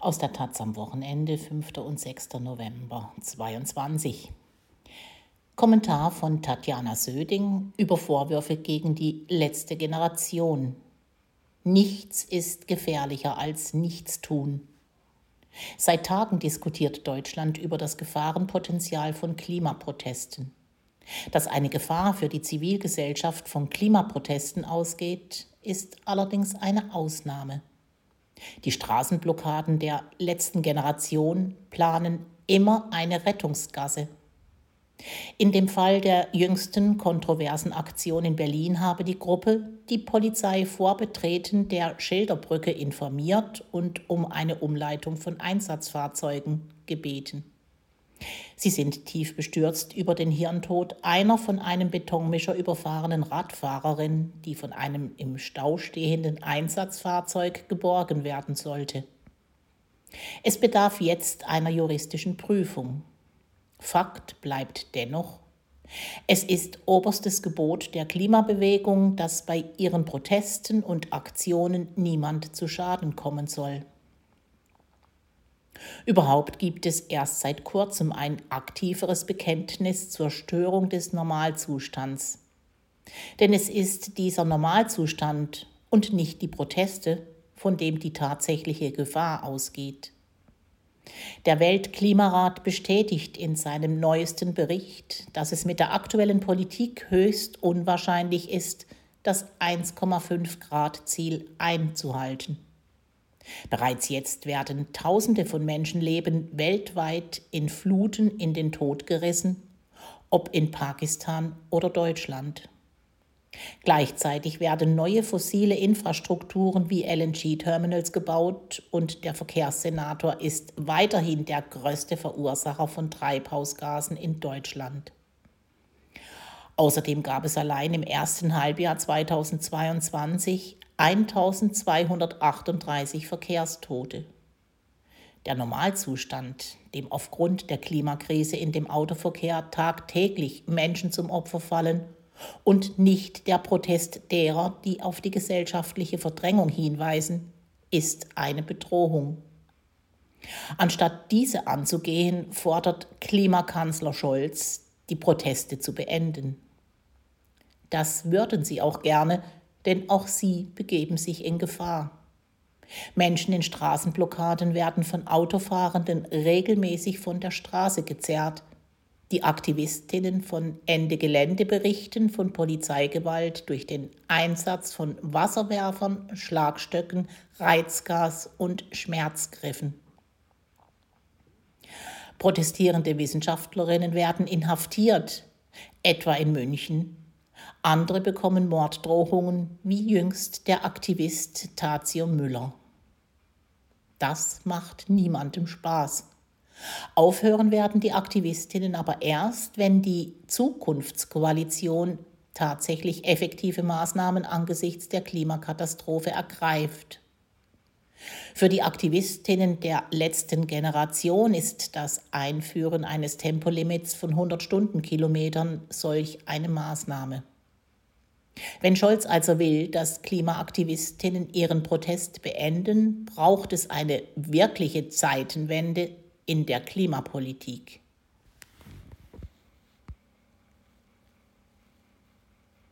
Aus der Taz am Wochenende, 5. und 6. November 22. Kommentar von Tatjana Söding über Vorwürfe gegen die letzte Generation. Nichts ist gefährlicher als Nichtstun. Seit Tagen diskutiert Deutschland über das Gefahrenpotenzial von Klimaprotesten. Dass eine Gefahr für die Zivilgesellschaft von Klimaprotesten ausgeht, ist allerdings eine Ausnahme. Die Straßenblockaden der letzten Generation planen immer eine Rettungsgasse. In dem Fall der jüngsten kontroversen Aktion in Berlin habe die Gruppe die Polizei vor Betreten der Schilderbrücke informiert und um eine Umleitung von Einsatzfahrzeugen gebeten. Sie sind tief bestürzt über den Hirntod einer von einem Betonmischer überfahrenen Radfahrerin, die von einem im Stau stehenden Einsatzfahrzeug geborgen werden sollte. Es bedarf jetzt einer juristischen Prüfung. Fakt bleibt dennoch, es ist oberstes Gebot der Klimabewegung, dass bei ihren Protesten und Aktionen niemand zu Schaden kommen soll. Überhaupt gibt es erst seit kurzem ein aktiveres Bekenntnis zur Störung des Normalzustands. Denn es ist dieser Normalzustand und nicht die Proteste, von dem die tatsächliche Gefahr ausgeht. Der Weltklimarat bestätigt in seinem neuesten Bericht, dass es mit der aktuellen Politik höchst unwahrscheinlich ist, das 1,5 Grad Ziel einzuhalten. Bereits jetzt werden Tausende von Menschenleben weltweit in Fluten in den Tod gerissen, ob in Pakistan oder Deutschland. Gleichzeitig werden neue fossile Infrastrukturen wie LNG-Terminals gebaut und der Verkehrssenator ist weiterhin der größte Verursacher von Treibhausgasen in Deutschland. Außerdem gab es allein im ersten Halbjahr 2022 1238 Verkehrstote. Der Normalzustand, dem aufgrund der Klimakrise in dem Autoverkehr tagtäglich Menschen zum Opfer fallen, und nicht der Protest derer, die auf die gesellschaftliche Verdrängung hinweisen, ist eine Bedrohung. Anstatt diese anzugehen, fordert Klimakanzler Scholz, die Proteste zu beenden. Das würden sie auch gerne, denn auch sie begeben sich in Gefahr. Menschen in Straßenblockaden werden von Autofahrenden regelmäßig von der Straße gezerrt. Die Aktivistinnen von Ende Gelände berichten von Polizeigewalt durch den Einsatz von Wasserwerfern, Schlagstöcken, Reizgas und Schmerzgriffen. Protestierende Wissenschaftlerinnen werden inhaftiert, etwa in München andere bekommen Morddrohungen, wie jüngst der Aktivist Tazio Müller. Das macht niemandem Spaß. Aufhören werden die Aktivistinnen aber erst, wenn die Zukunftskoalition tatsächlich effektive Maßnahmen angesichts der Klimakatastrophe ergreift. Für die Aktivistinnen der letzten Generation ist das Einführen eines Tempolimits von 100 Stundenkilometern solch eine Maßnahme. Wenn Scholz also will, dass Klimaaktivistinnen ihren Protest beenden, braucht es eine wirkliche Zeitenwende in der Klimapolitik.